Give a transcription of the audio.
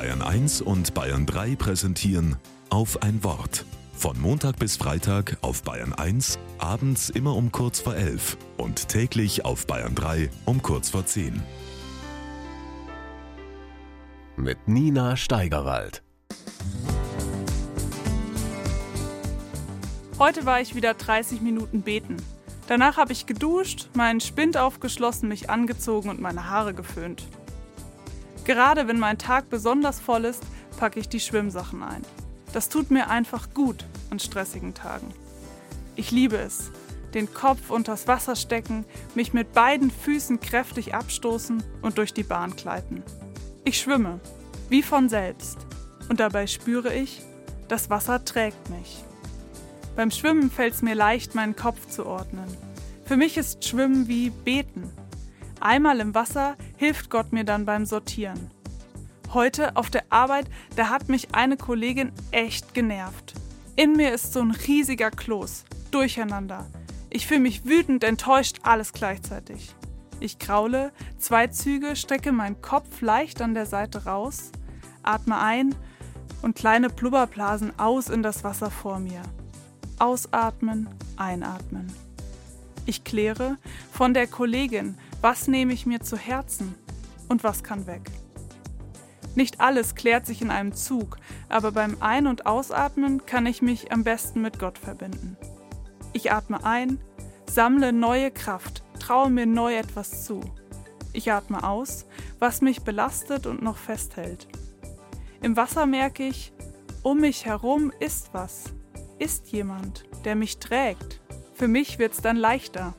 Bayern 1 und Bayern 3 präsentieren auf ein Wort. Von Montag bis Freitag auf Bayern 1, abends immer um kurz vor 11 und täglich auf Bayern 3 um kurz vor 10. Mit Nina Steigerwald. Heute war ich wieder 30 Minuten beten. Danach habe ich geduscht, meinen Spind aufgeschlossen, mich angezogen und meine Haare geföhnt. Gerade wenn mein Tag besonders voll ist, packe ich die Schwimmsachen ein. Das tut mir einfach gut an stressigen Tagen. Ich liebe es. Den Kopf unters Wasser stecken, mich mit beiden Füßen kräftig abstoßen und durch die Bahn gleiten. Ich schwimme, wie von selbst. Und dabei spüre ich, das Wasser trägt mich. Beim Schwimmen fällt es mir leicht, meinen Kopf zu ordnen. Für mich ist Schwimmen wie Beten. Einmal im Wasser hilft Gott mir dann beim Sortieren. Heute auf der Arbeit, da hat mich eine Kollegin echt genervt. In mir ist so ein riesiger Kloß. Durcheinander. Ich fühle mich wütend, enttäuscht, alles gleichzeitig. Ich kraule, zwei Züge, strecke meinen Kopf leicht an der Seite raus, atme ein und kleine Blubberblasen aus in das Wasser vor mir. Ausatmen, einatmen. Ich kläre von der Kollegin, was nehme ich mir zu Herzen und was kann weg. Nicht alles klärt sich in einem Zug, aber beim Ein- und Ausatmen kann ich mich am besten mit Gott verbinden. Ich atme ein, sammle neue Kraft, traue mir neu etwas zu. Ich atme aus, was mich belastet und noch festhält. Im Wasser merke ich, um mich herum ist was, ist jemand, der mich trägt. Für mich wird's dann leichter.